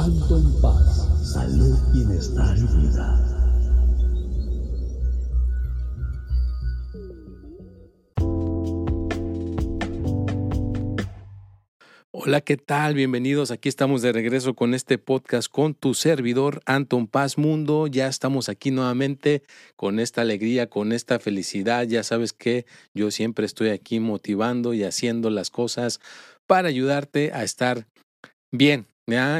Alto en paz, salud, bienestar y vida. Hola, ¿qué tal? Bienvenidos. Aquí estamos de regreso con este podcast con tu servidor Anton Paz Mundo. Ya estamos aquí nuevamente con esta alegría, con esta felicidad. Ya sabes que yo siempre estoy aquí motivando y haciendo las cosas para ayudarte a estar bien,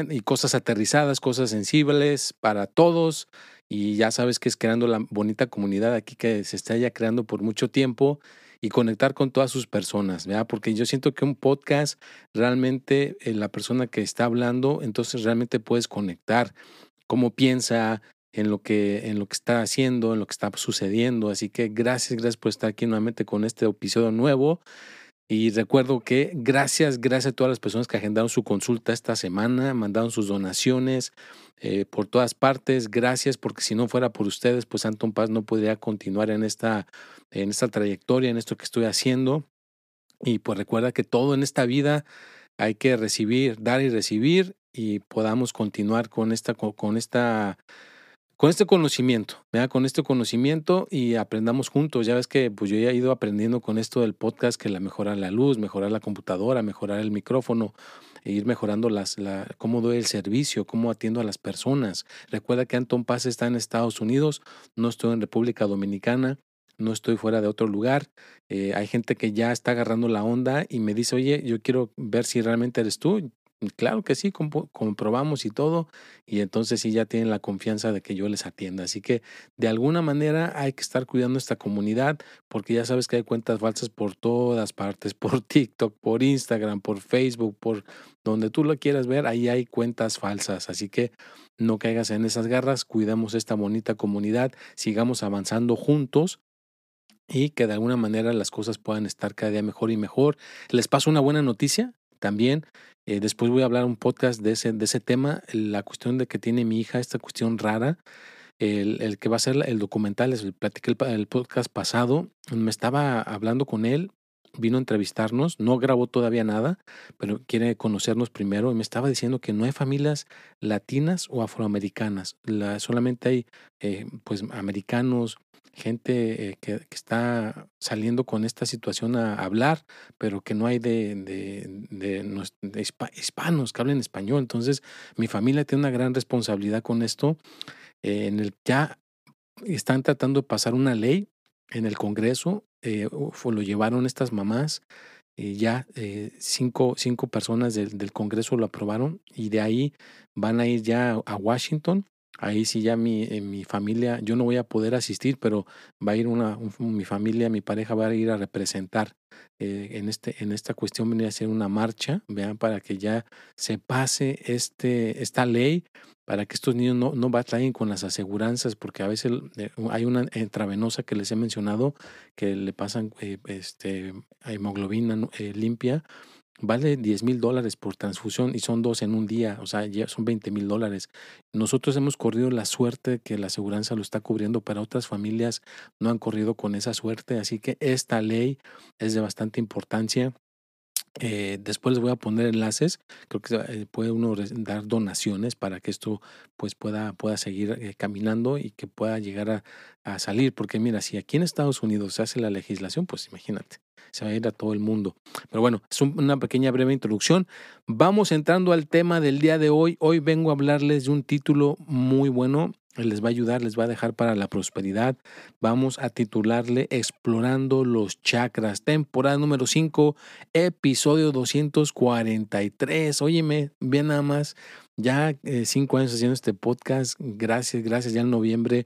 Y cosas aterrizadas, cosas sensibles para todos. Y ya sabes que es creando la bonita comunidad aquí que se está ya creando por mucho tiempo y conectar con todas sus personas, ¿verdad? Porque yo siento que un podcast realmente eh, la persona que está hablando, entonces realmente puedes conectar cómo piensa en lo que en lo que está haciendo, en lo que está sucediendo, así que gracias, gracias por estar aquí nuevamente con este episodio nuevo. Y recuerdo que gracias, gracias a todas las personas que agendaron su consulta esta semana, mandaron sus donaciones eh, por todas partes. Gracias, porque si no fuera por ustedes, pues Anton Paz no podría continuar en esta, en esta trayectoria, en esto que estoy haciendo. Y pues recuerda que todo en esta vida hay que recibir, dar y recibir y podamos continuar con esta, con esta con este conocimiento, ¿verdad? con este conocimiento y aprendamos juntos. Ya ves que pues yo ya he ido aprendiendo con esto del podcast que la mejorar la luz, mejorar la computadora, mejorar el micrófono, e ir mejorando las, la, cómo doy el servicio, cómo atiendo a las personas. Recuerda que Anton Paz está en Estados Unidos, no estoy en República Dominicana, no estoy fuera de otro lugar. Eh, hay gente que ya está agarrando la onda y me dice, oye, yo quiero ver si realmente eres tú. Claro que sí, comprobamos y todo, y entonces sí ya tienen la confianza de que yo les atienda. Así que de alguna manera hay que estar cuidando esta comunidad, porque ya sabes que hay cuentas falsas por todas partes, por TikTok, por Instagram, por Facebook, por donde tú lo quieras ver, ahí hay cuentas falsas. Así que no caigas en esas garras, cuidamos esta bonita comunidad, sigamos avanzando juntos y que de alguna manera las cosas puedan estar cada día mejor y mejor. Les paso una buena noticia también. Eh, después voy a hablar un podcast de ese, de ese tema, la cuestión de que tiene mi hija, esta cuestión rara. El, el que va a ser el documental, les platiqué el, el podcast pasado, me estaba hablando con él, vino a entrevistarnos, no grabó todavía nada, pero quiere conocernos primero y me estaba diciendo que no hay familias latinas o afroamericanas, la, solamente hay eh, pues americanos, gente eh, que, está saliendo con esta situación a, hablar, pero que no hay de, de, de, de, hispanos que hablen español. Entonces, mi familia tiene una gran responsabilidad con esto. Eh, en el ya están tratando de pasar una ley en el Congreso, eh, lo llevaron estas mamás, eh, ya cinco, cinco personas del, del Congreso lo aprobaron y de ahí van a ir ya a Washington Ahí sí ya mi, mi familia, yo no voy a poder asistir, pero va a ir una, mi familia, mi pareja va a ir a representar eh, en, este, en esta cuestión, venir a hacer una marcha, vean, para que ya se pase este, esta ley, para que estos niños no, no batallen con las aseguranzas, porque a veces eh, hay una intravenosa que les he mencionado que le pasan eh, este, hemoglobina limpia vale 10 mil dólares por transfusión y son dos en un día, o sea, ya son 20 mil dólares. Nosotros hemos corrido la suerte que la aseguranza lo está cubriendo, pero otras familias no han corrido con esa suerte, así que esta ley es de bastante importancia. Eh, después les voy a poner enlaces. Creo que eh, puede uno dar donaciones para que esto pues pueda, pueda seguir eh, caminando y que pueda llegar a, a, salir. Porque mira, si aquí en Estados Unidos se hace la legislación, pues imagínate se va a ir a todo el mundo. Pero bueno, es una pequeña breve introducción. Vamos entrando al tema del día de hoy. Hoy vengo a hablarles de un título muy bueno les va a ayudar, les va a dejar para la prosperidad. Vamos a titularle Explorando los chakras, temporada número 5, episodio 243. Óyeme, bien nada más, ya eh, cinco años haciendo este podcast. Gracias, gracias. Ya en noviembre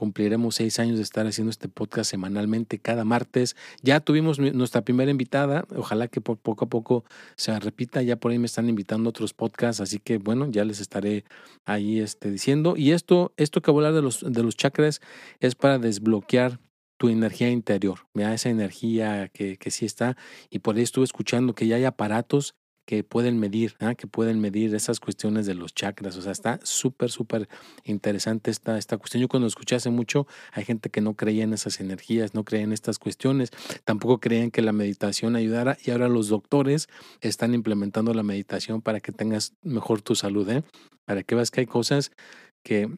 cumpliremos seis años de estar haciendo este podcast semanalmente cada martes. Ya tuvimos nuestra primera invitada, ojalá que poco a poco se repita, ya por ahí me están invitando otros podcasts, así que bueno, ya les estaré ahí este, diciendo. Y esto, esto que voy a hablar de los, de los chakras es para desbloquear tu energía interior, esa energía que, que sí está. Y por ahí estuve escuchando que ya hay aparatos que pueden medir, ¿ah? que pueden medir esas cuestiones de los chakras. O sea, está súper, súper interesante esta, esta cuestión. Yo cuando escuché hace mucho, hay gente que no creía en esas energías, no creía en estas cuestiones, tampoco creían que la meditación ayudara y ahora los doctores están implementando la meditación para que tengas mejor tu salud, ¿eh? para que veas que hay cosas que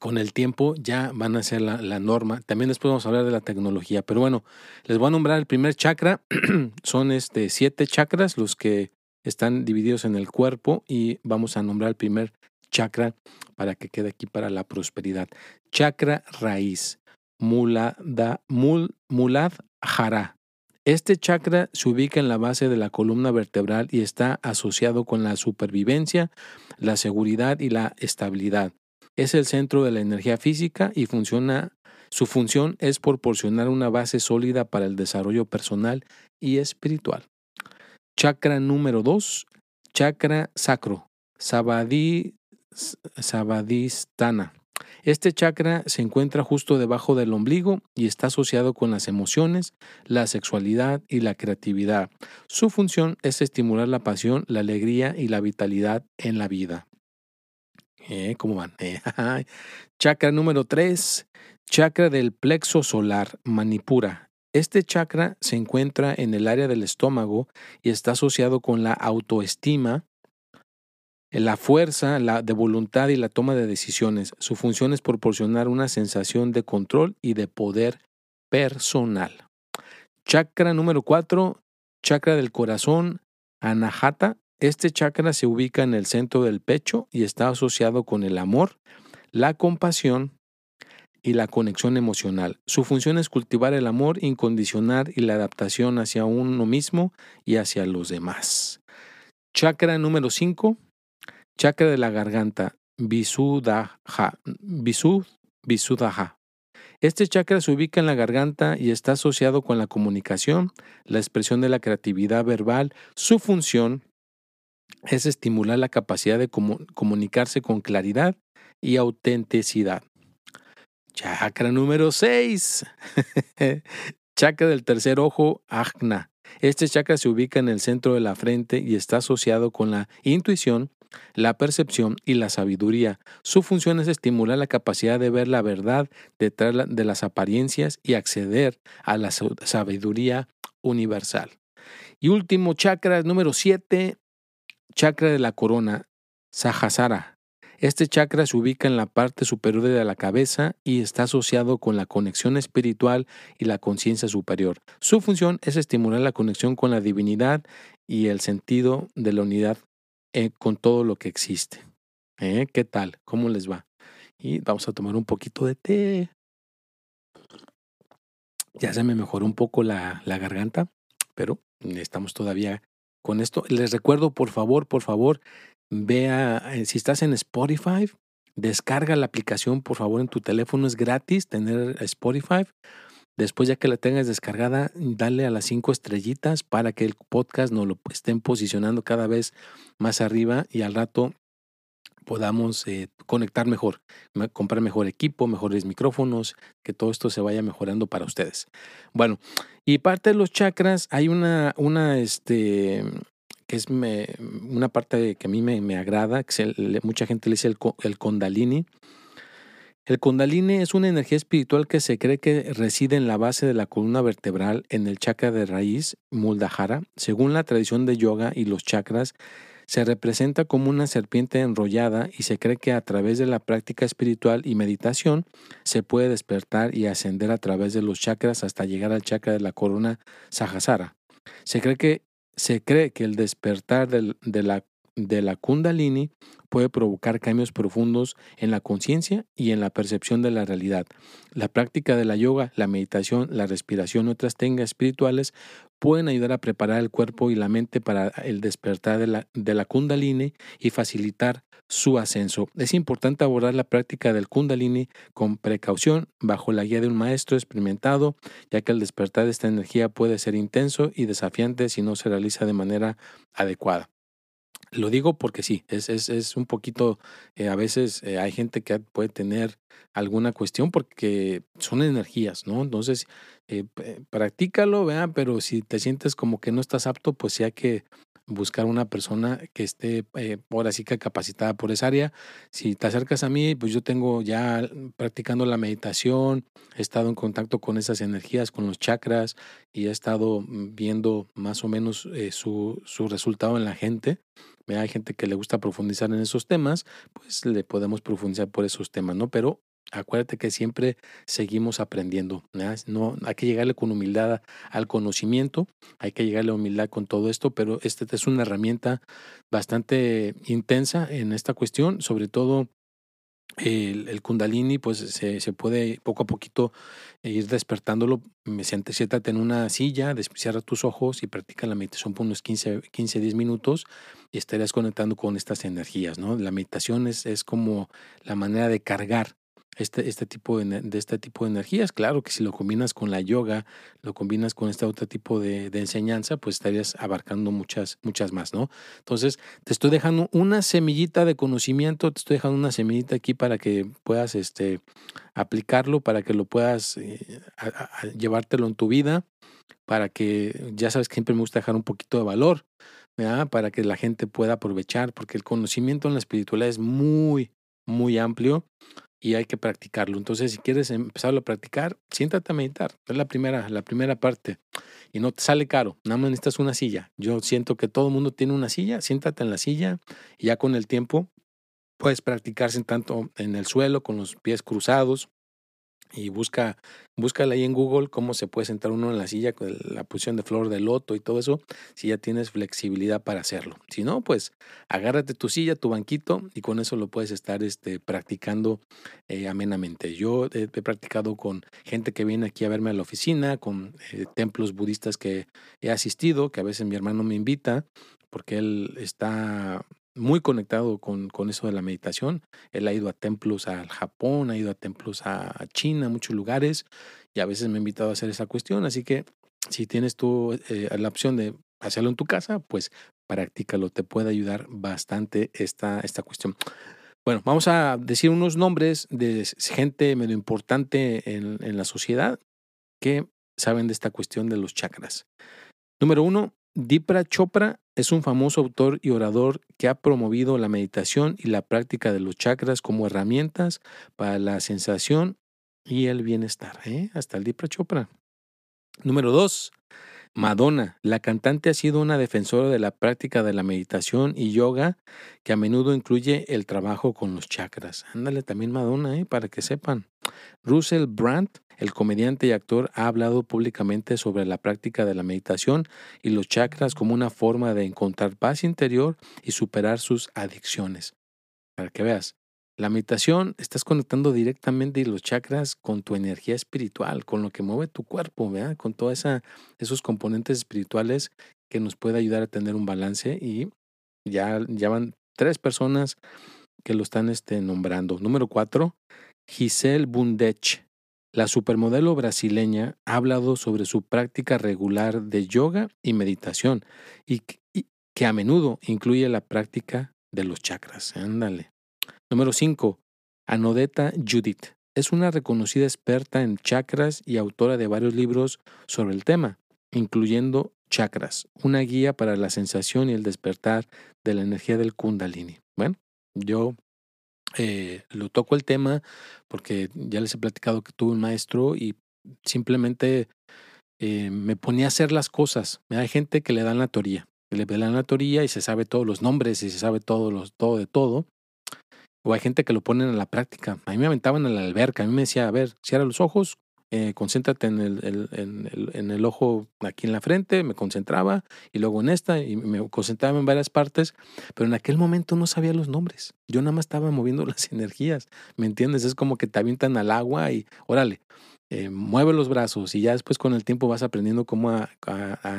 con el tiempo ya van a ser la, la, norma. También después vamos a hablar de la tecnología. Pero bueno, les voy a nombrar el primer chakra. Son este siete chakras los que están divididos en el cuerpo y vamos a nombrar el primer chakra para que quede aquí para la prosperidad. Chakra raíz, mulada, mul, muladhara. Este chakra se ubica en la base de la columna vertebral y está asociado con la supervivencia, la seguridad y la estabilidad. Es el centro de la energía física y funciona su función es proporcionar una base sólida para el desarrollo personal y espiritual. Chakra número 2, chakra sacro, sabadistana. Este chakra se encuentra justo debajo del ombligo y está asociado con las emociones, la sexualidad y la creatividad. Su función es estimular la pasión, la alegría y la vitalidad en la vida. Eh, ¿Cómo van? chakra número 3, chakra del plexo solar, manipura. Este chakra se encuentra en el área del estómago y está asociado con la autoestima, la fuerza la de voluntad y la toma de decisiones. Su función es proporcionar una sensación de control y de poder personal. Chakra número 4, chakra del corazón, anahata. Este chakra se ubica en el centro del pecho y está asociado con el amor, la compasión, y la conexión emocional. Su función es cultivar el amor incondicional y la adaptación hacia uno mismo y hacia los demás. Chakra número 5, chakra de la garganta, Visuddha, Visuddha. Este chakra se ubica en la garganta y está asociado con la comunicación, la expresión de la creatividad verbal. Su función es estimular la capacidad de comunicarse con claridad y autenticidad. Chakra número 6. chakra del tercer ojo, Ajna. Este chakra se ubica en el centro de la frente y está asociado con la intuición, la percepción y la sabiduría. Su función es estimular la capacidad de ver la verdad detrás de las apariencias y acceder a la sabiduría universal. Y último chakra, número 7, chakra de la corona, Sahasara. Este chakra se ubica en la parte superior de la cabeza y está asociado con la conexión espiritual y la conciencia superior. Su función es estimular la conexión con la divinidad y el sentido de la unidad eh, con todo lo que existe. ¿Eh? ¿Qué tal? ¿Cómo les va? Y vamos a tomar un poquito de té. Ya se me mejoró un poco la, la garganta, pero estamos todavía con esto. Les recuerdo, por favor, por favor, Vea, eh, si estás en Spotify, descarga la aplicación por favor en tu teléfono, es gratis tener Spotify. Después ya que la tengas descargada, dale a las cinco estrellitas para que el podcast nos lo estén posicionando cada vez más arriba y al rato podamos eh, conectar mejor, comprar mejor equipo, mejores micrófonos, que todo esto se vaya mejorando para ustedes. Bueno, y parte de los chakras, hay una, una, este, es una parte que a mí me, agrada, que mucha gente le dice el, el Kundalini. El Kundalini es una energía espiritual que se cree que reside en la base de la columna vertebral, en el chakra de raíz, Muldahara. Según la tradición de yoga y los chakras, se representa como una serpiente enrollada y se cree que a través de la práctica espiritual y meditación se puede despertar y ascender a través de los chakras hasta llegar al chakra de la corona Sahasrara. Se cree que se cree que el despertar de la de la kundalini puede provocar cambios profundos en la conciencia y en la percepción de la realidad. La práctica de la yoga, la meditación, la respiración y otras técnicas espirituales pueden ayudar a preparar el cuerpo y la mente para el despertar de la, kundalini y facilitar su ascenso. Es importante abordar la práctica del kundalini con precaución, bajo la guía de un maestro experimentado, ya que el despertar de esta energía puede ser intenso y desafiante si no se realiza de manera adecuada. Lo digo porque sí, es, es, es un poquito, eh, a veces eh, hay gente que puede tener alguna cuestión porque son energías, ¿no? Entonces, eh, practícalo, vea, pero si te sientes como que no estás apto, pues sí hay que buscar una persona que esté eh, ahora sí que capacitada por esa área. Si te acercas a mí, pues yo tengo ya practicando la meditación, he estado en contacto con esas energías, con los chakras y he estado mm, viendo más o menos su, su resultado en la gente. Hay gente que le gusta profundizar en esos temas, pues le podemos profundizar por esos temas, ¿no? Pero Acuérdate que siempre seguimos aprendiendo. No, hay que llegarle con humildad al conocimiento, hay que llegarle humildad con todo esto, pero esta es una herramienta bastante intensa en esta cuestión, sobre todo el, el kundalini, pues se, se, puede poco a poquito ir despertándolo. Siéntate en una silla, cierra tus ojos y practica la meditación por unos 15, 15 10 minutos y estarías conectando con estas energías. ¿no? La meditación es, es como la manera de cargar este, este tipo de, de, este tipo de energías. Claro que si lo combinas con la yoga, lo combinas con este otro tipo de, de, enseñanza, pues estarías abarcando muchas, muchas más, ¿no? Entonces, te estoy dejando una semillita de conocimiento, te estoy dejando una semillita aquí para que puedas este, aplicarlo, para que lo puedas eh, llevártelo en tu vida, para que, ya sabes que siempre me gusta dejar un poquito de valor, para que la gente pueda aprovechar, porque el conocimiento en la espiritualidad es muy, muy amplio y hay que practicarlo. Entonces, si quieres empezarlo a practicar, siéntate a meditar. Es la primera, la primera parte. Y no te sale caro, nada más necesitas una silla. Yo siento que todo el mundo tiene una silla, siéntate en la silla y ya con el tiempo puedes practicar tanto en el suelo con los pies cruzados y busca, búscala ahí en Google cómo se puede sentar uno en la silla con la posición de flor de loto y todo eso, si ya tienes flexibilidad para hacerlo. Si no, pues agárrate tu silla, tu banquito y con eso lo puedes estar este, practicando eh, amenamente. Yo he, practicado con gente que viene aquí a verme a la oficina, con eh, templos budistas que he asistido, que a veces mi hermano me invita porque él está muy conectado con, con, eso de la meditación. Él ha ido a templos al Japón, ha ido a templos a China, muchos lugares, y a veces me ha invitado a hacer esa cuestión. Así que si tienes tú eh, la opción de hacerlo en tu casa, pues practícalo, te puede ayudar bastante esta, esta cuestión. Bueno, vamos a decir unos nombres de gente medio importante en, en la sociedad que saben de esta cuestión de los chakras. Número uno, Dipra Chopra es un famoso autor y orador que ha promovido la meditación y la práctica de los chakras como herramientas para la sensación y el bienestar. ¿eh? Hasta el Dipra Chopra. Número dos, Madonna. La cantante ha sido una defensora de la práctica de la meditación y yoga que a menudo incluye el trabajo con los chakras. Ándale también Madonna, ¿eh? para que sepan. Russell Brand el comediante y actor ha hablado públicamente sobre la práctica de la meditación y los chakras como una forma de encontrar paz interior y superar sus adicciones. Para que veas, la meditación estás conectando directamente los chakras con tu energía espiritual, con lo que mueve tu cuerpo, ¿verdad? con todos esos componentes espirituales que nos puede ayudar a tener un balance y ya, ya van tres personas que lo están este, nombrando. Número cuatro, Giselle Bundech. La supermodelo brasileña ha hablado sobre su práctica regular de yoga y meditación y, que a menudo incluye la práctica de los chakras. Ándale. Número 5. Anodeta Judith. Es una reconocida experta en chakras y autora de varios libros sobre el tema, incluyendo Chakras, una guía para la sensación y el despertar de la energía del kundalini. Bueno, yo eh, lo toco el tema porque ya les he platicado que tuve un maestro y simplemente eh, me ponía a hacer las cosas. Hay gente que le dan la teoría, le dan la teoría y se sabe todos los nombres y se sabe todo, los, todo de todo. O hay gente que lo ponen a la práctica. A mí me aventaban en la alberca, a mí me decía, a ver, cierra los ojos, eh, concéntrate en el, en, el, en el ojo aquí en la frente, me concentraba, y luego en esta, y me concentraba en varias partes, pero en aquel momento no sabía los nombres. Yo nada más estaba moviendo las energías, ¿me entiendes? Es como que te avientan al agua y, órale, eh, mueve los brazos y ya después con el tiempo vas aprendiendo cómo a,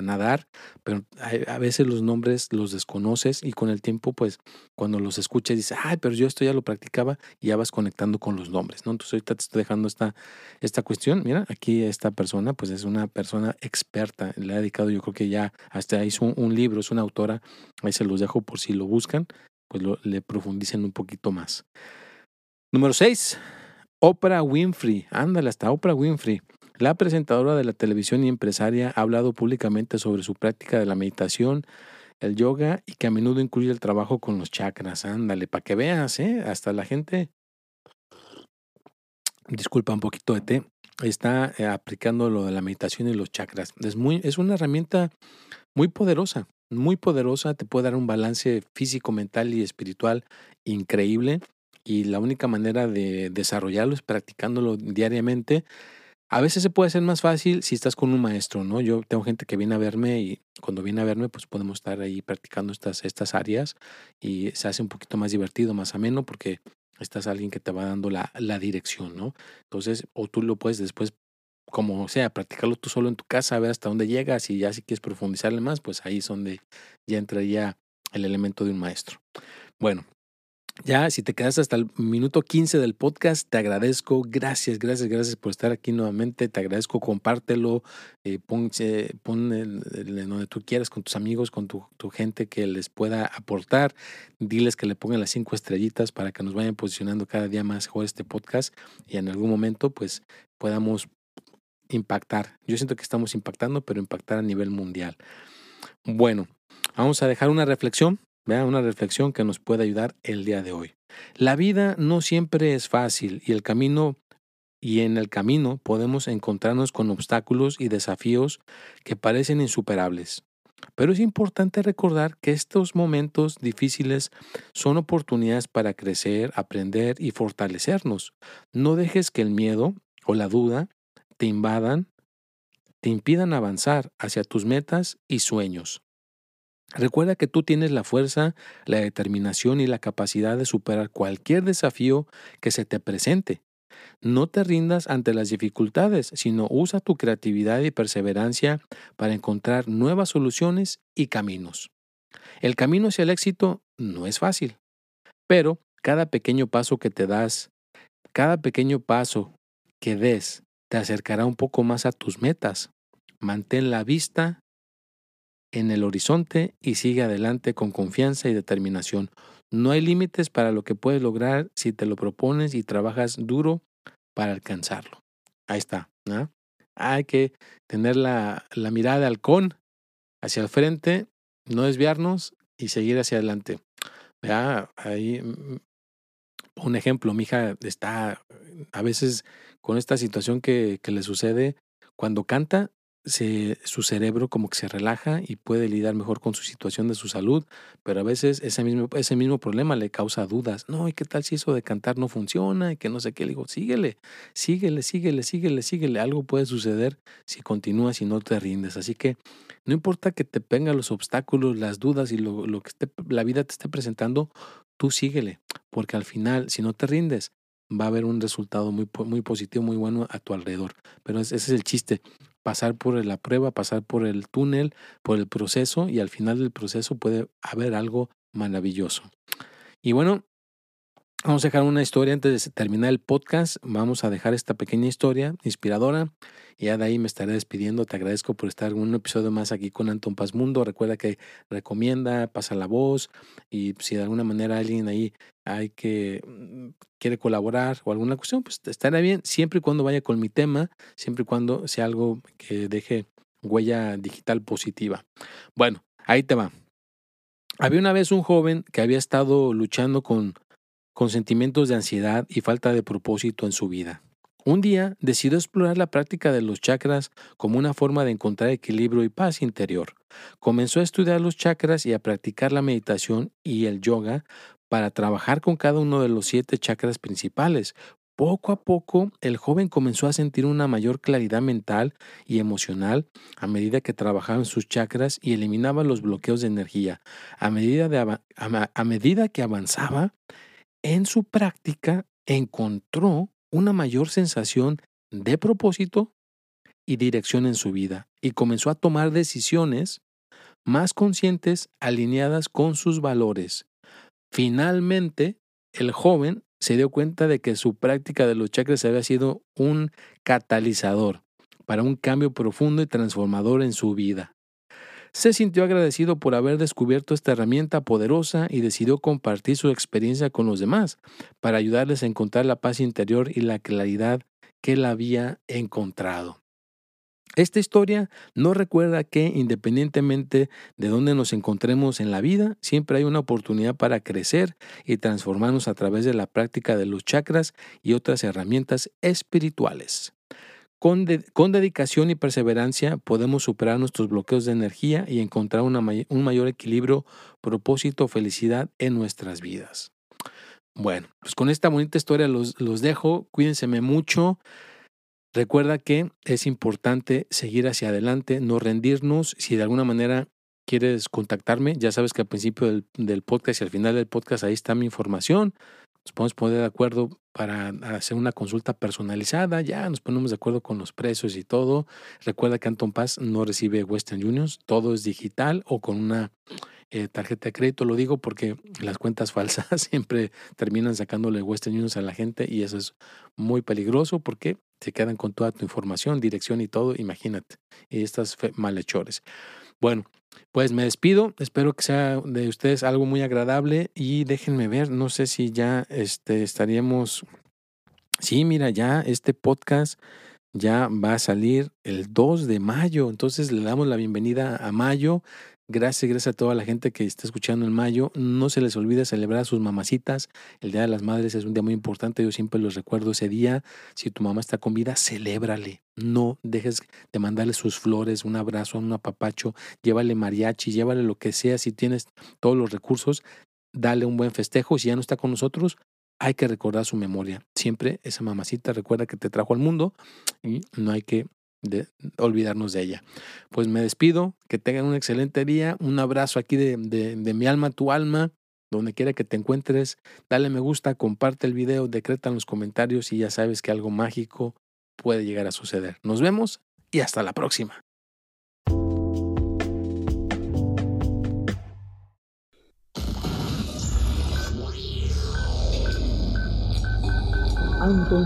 nadar, pero a, veces los nombres los desconoces y con el tiempo pues cuando los escuchas dices, ay, pero yo esto ya lo practicaba y ya vas conectando con los nombres, ¿no? Entonces ahorita te estoy dejando esta, esta cuestión, mira, aquí esta persona pues es una persona experta, le ha dedicado yo creo que ya hasta hizo un, un libro, es una autora, ahí se los dejo por si lo buscan, pues lo, le profundicen un poquito más. Número 6. Oprah Winfrey, ándale, hasta Oprah Winfrey. La presentadora de la televisión y empresaria ha hablado públicamente sobre su práctica de la meditación, el yoga y que a menudo incluye el trabajo con los chakras. Ándale, para que veas, ¿eh? Hasta la gente, disculpa un poquito de té, está eh, aplicando lo de la meditación y los chakras. Es, muy, es una herramienta muy poderosa, muy poderosa, te puede dar un balance físico, mental y espiritual increíble y la única manera de desarrollarlo es practicándolo diariamente. A veces se puede hacer más fácil si estás con un maestro, ¿no? Yo tengo gente que viene a verme y cuando viene a verme, pues podemos estar ahí practicando estas, estas áreas y se hace un poquito más divertido, más ameno, porque estás alguien que te va dando la, la dirección, ¿no? Entonces, o tú lo puedes después, como sea, practicarlo tú solo en tu casa, a ver hasta dónde llegas y ya si quieres profundizarle más, pues ahí es donde ya entraría el elemento de un maestro. Bueno, ya, si te quedas hasta el minuto 15 del podcast, te agradezco. Gracias, gracias, gracias por estar aquí nuevamente. Te agradezco, compártelo, eh, pon, donde tú quieras, con tus amigos, con tu, tu, gente que les pueda aportar. Diles que le pongan las cinco estrellitas para que nos vayan posicionando cada día más mejor este podcast y en algún momento, pues, podamos impactar. Yo siento que estamos impactando, pero impactar a nivel mundial. Bueno, vamos a dejar una reflexión Vea una reflexión que nos puede ayudar el día de hoy. La vida no siempre es fácil y el camino y en el camino podemos encontrarnos con obstáculos y desafíos que parecen insuperables. Pero es importante recordar que estos momentos difíciles son oportunidades para crecer, aprender y fortalecernos. No dejes que el miedo o la duda te invadan, te impidan avanzar hacia tus metas y sueños. Recuerda que tú tienes la fuerza, la determinación y la capacidad de superar cualquier desafío que se te presente. No te rindas ante las dificultades, sino usa tu creatividad y perseverancia para encontrar nuevas soluciones y caminos. El camino hacia el éxito no es fácil, pero cada pequeño paso que te das, cada pequeño paso que des, te acercará un poco más a tus metas. Mantén la vista en el horizonte y sigue adelante con confianza y determinación. No hay límites para lo que puedes lograr si te lo propones y trabajas duro para alcanzarlo. Ahí está. Hay que tener la, mirada de halcón hacia el frente, no desviarnos y seguir hacia adelante. Vea, ahí mm, un ejemplo, mi hija está a veces con esta situación que le sucede, cuando canta, su cerebro como que se relaja y puede lidiar mejor con su situación de su salud, pero a veces ese mismo, ese mismo problema le causa dudas. No, ¿y qué tal si eso de cantar no funciona? Y que no sé qué. Le digo, síguele, síguele, síguele, síguele, síguele. Algo puede suceder si continúas y no te rindes. Así que no importa que te vengan los obstáculos, las dudas y lo, lo que la vida te esté presentando, tú síguele, porque al final, si no te rindes, va a haber un resultado muy, muy positivo, muy bueno a tu alrededor. Pero ese es el chiste, pasar por la prueba, pasar por el túnel, por el proceso y al final del proceso puede haber algo maravilloso. Y bueno, Vamos a dejar una historia antes de terminar el podcast. Vamos a dejar esta pequeña historia inspiradora. Y ya de ahí me estaré despidiendo. Te agradezco por estar en un episodio más aquí con Anton Paz Mundo. Recuerda que recomienda, pasa la voz. Y si de alguna manera alguien ahí hay que mm, quiere colaborar o alguna cuestión, pues estará bien. Siempre y cuando vaya con mi tema, siempre y cuando sea algo que deje huella digital positiva. Bueno, ahí te va. Había una vez un joven que había estado luchando con con sentimientos de ansiedad y falta de propósito en su vida. Un día decidió explorar la práctica de los chakras como una forma de encontrar equilibrio y paz interior. Comenzó a estudiar los chakras y a practicar la meditación y el yoga para trabajar con cada uno de los siete chakras principales, Poco a poco, el joven comenzó a sentir una mayor claridad mental y emocional a medida que trabajaba en sus chakras y eliminaba los bloqueos de energía. A medida, de, a medida que avanzaba en su práctica, encontró una mayor sensación de propósito y dirección en su vida y comenzó a tomar decisiones más conscientes alineadas con sus valores. Finalmente, el joven se dio cuenta de que su práctica de los chakras había sido un catalizador para un cambio profundo y transformador en su vida. Se sintió agradecido por haber descubierto esta herramienta poderosa y decidió compartir su experiencia con los demás para ayudarles a encontrar la paz interior y la claridad que él había encontrado. Esta historia nos recuerda que independientemente de dónde nos encontremos en la vida, siempre hay una oportunidad para crecer y transformarnos a través de la práctica de los chakras y otras herramientas espirituales. Con, dedicación y perseverancia podemos superar nuestros bloqueos de energía y encontrar un mayor equilibrio, propósito, felicidad en nuestras vidas. Bueno, pues con esta bonita historia los, los dejo. Cuídense mucho. Recuerda que es importante seguir hacia adelante, no rendirnos. Si de alguna manera quieres contactarme, ya sabes que al principio del, podcast y al final del podcast ahí está mi información. Nos podemos poner de acuerdo para hacer una consulta personalizada, ya nos ponemos de acuerdo con los precios y todo. Recuerda que Anton Paz no recibe Western Unions, todo es digital o con una eh, tarjeta de crédito. Lo digo porque las cuentas falsas siempre terminan sacándole Western Unions a la gente y eso es muy peligroso porque se quedan con toda tu información, dirección y todo, imagínate. Y estas malhechores. Bueno, pues me despido. Espero que sea de ustedes algo muy agradable y déjenme ver, no sé si ya este, estaríamos... Sí, mira, ya este podcast ya va a salir el 2 de mayo. Entonces le damos la bienvenida a mayo. Gracias, gracias a toda la gente que está escuchando en mayo. No se les olvide celebrar a sus mamacitas. El Día de las Madres es un día muy importante. Yo siempre los recuerdo ese día. Si tu mamá está con vida, celébrale. No dejes de mandarle sus flores, un abrazo, un apapacho. Llévale mariachi, llévale lo que sea. Si tienes todos los recursos, dale un buen festejo. Si ya no está con nosotros, hay que recordar su memoria. Siempre esa mamacita recuerda que te trajo al mundo y no hay que de olvidarnos de ella. Pues me despido, que tengan un excelente día, un abrazo aquí de, de, mi alma, tu alma, donde quiera que te encuentres, dale me gusta, comparte el video, decreta en los comentarios y ya sabes que algo mágico puede llegar a suceder. Nos vemos y hasta la próxima. Anton